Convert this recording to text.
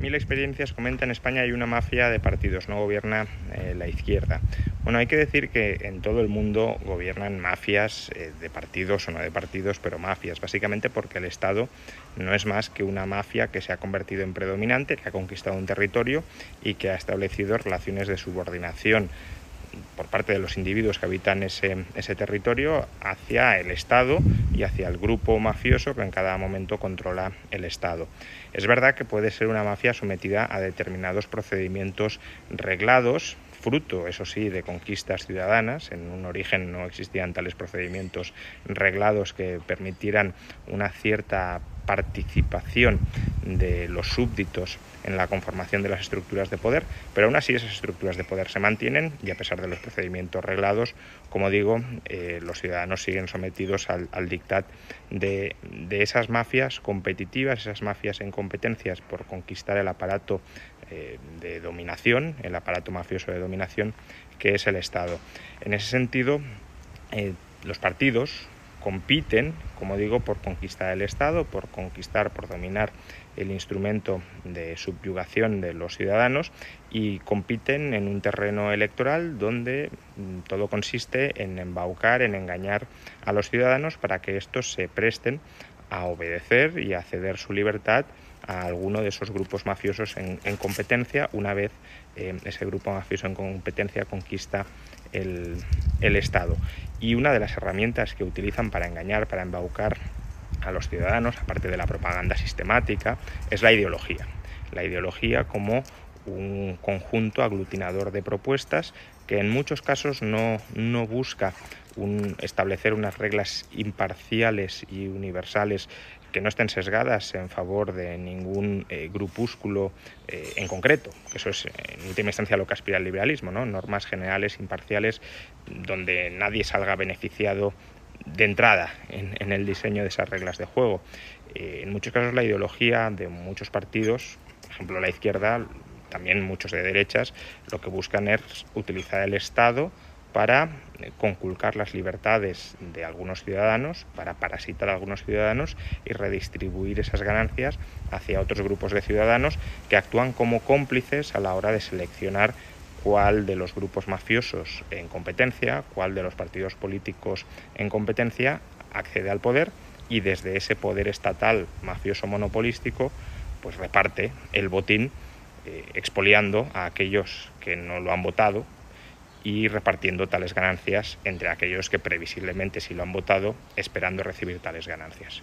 Mil experiencias comenta en España hay una mafia de partidos, no gobierna eh, la izquierda. Bueno, hay que decir que en todo el mundo gobiernan mafias eh, de partidos o no de partidos, pero mafias, básicamente porque el Estado no es más que una mafia que se ha convertido en predominante, que ha conquistado un territorio y que ha establecido relaciones de subordinación por parte de los individuos que habitan ese, ese, territorio hacia el Estado y hacia el grupo mafioso que en cada momento controla el Estado. Es verdad que puede ser una mafia sometida a determinados procedimientos reglados, fruto, eso sí, de conquistas ciudadanas. En un origen no existían tales procedimientos reglados que permitieran una cierta participación de los súbditos en la conformación de las estructuras de poder, pero aún así esas estructuras de poder se mantienen y a pesar de los procedimientos reglados, como digo, eh, los ciudadanos siguen sometidos al, al dictat de, de, esas mafias competitivas, esas mafias en competencias por conquistar el aparato eh, de dominación, el aparato mafioso de dominación que es el Estado. En ese sentido, eh, los partidos, compiten, como digo, por conquistar el Estado, por conquistar, por dominar el instrumento de subyugación de los ciudadanos y compiten en un terreno electoral donde mm, todo consiste en embaucar, en engañar a los ciudadanos para que estos se presten a obedecer y a ceder su libertad a alguno de esos grupos mafiosos en, en competencia una vez eh, ese grupo mafioso en competencia conquista el, el, Estado. Y una de las herramientas que utilizan para engañar, para embaucar a los ciudadanos, aparte de la propaganda sistemática, es la ideología. La ideología como un conjunto aglutinador de propuestas que en muchos casos no, no busca un, establecer unas reglas imparciales y universales que no estén sesgadas en favor de ningún eh, grupúsculo eh, en concreto, eso es en última instancia lo que aspira el liberalismo, ¿no? normas generales, imparciales, donde nadie salga beneficiado de entrada en, en el diseño de esas reglas de juego. Eh, en muchos casos la ideología de muchos partidos, por ejemplo la izquierda, también muchos de derechas, lo que buscan es utilizar el Estado para eh, conculcar las libertades de algunos ciudadanos, para parasitar a algunos ciudadanos y redistribuir esas ganancias hacia otros grupos de ciudadanos que actúan como cómplices a la hora de seleccionar cuál de los grupos mafiosos en competencia, cuál de los partidos políticos en competencia accede al poder y desde ese poder estatal mafioso monopolístico pues reparte el botín eh, expoliando a aquellos que no lo han votado y repartiendo tales ganancias entre aquellos que previsiblemente sí lo han votado esperando recibir tales ganancias.